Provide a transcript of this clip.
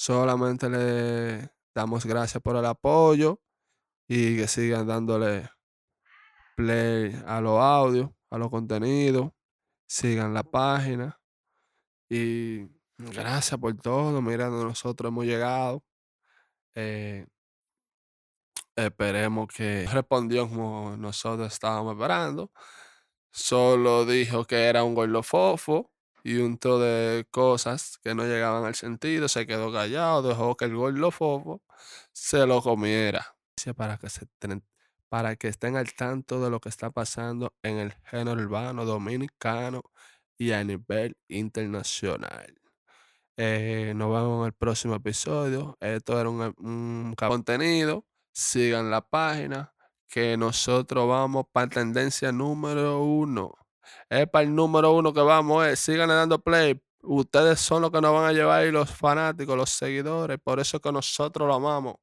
Solamente le damos gracias por el apoyo y que sigan dándole play a los audios, a los contenidos, sigan la página y gracias por todo. Mira, nosotros hemos llegado. Eh, esperemos que respondió como nosotros estábamos esperando. Solo dijo que era un gordofofo y un todo de cosas que no llegaban al sentido. Se quedó callado, dejó que el gordofofo se lo comiera. Para que, se, para que estén al tanto de lo que está pasando en el género urbano dominicano y a nivel internacional. Eh, nos vemos en el próximo episodio. Esto era un, un contenido. Sigan la página que nosotros vamos para tendencia número uno. Es para el número uno que vamos, eh. sigan dando play. Ustedes son los que nos van a llevar y los fanáticos, los seguidores. Por eso que nosotros lo amamos.